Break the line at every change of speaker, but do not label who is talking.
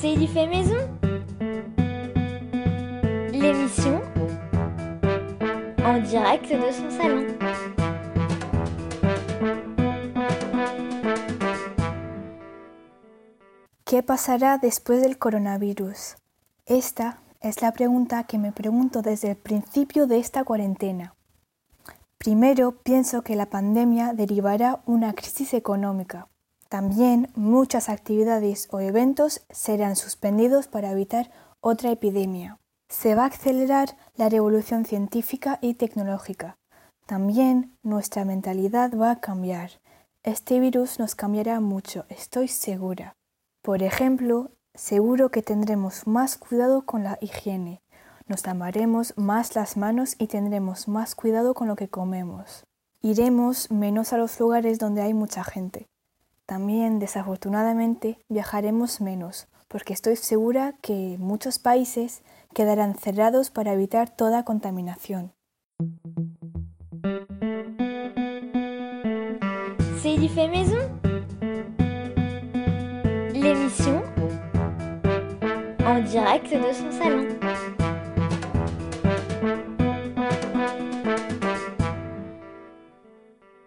C'est du fait maison L'émission en direct de son salon.
¿Qué pasará después del coronavirus? Esta es la pregunta que me pregunto desde el principio de esta cuarentena. Primero, pienso que la pandemia derivará una crisis económica. También muchas actividades o eventos serán suspendidos para evitar otra epidemia. Se va a acelerar la revolución científica y tecnológica. También nuestra mentalidad va a cambiar. Este virus nos cambiará mucho, estoy segura. Por ejemplo, seguro que tendremos más cuidado con la higiene, nos lavaremos más las manos y tendremos más cuidado con lo que comemos. Iremos menos a los lugares donde hay mucha gente. También, desafortunadamente, viajaremos menos, porque estoy segura que muchos países quedarán cerrados para evitar toda contaminación.
C'est du fait maison L'émission en direct de son salon.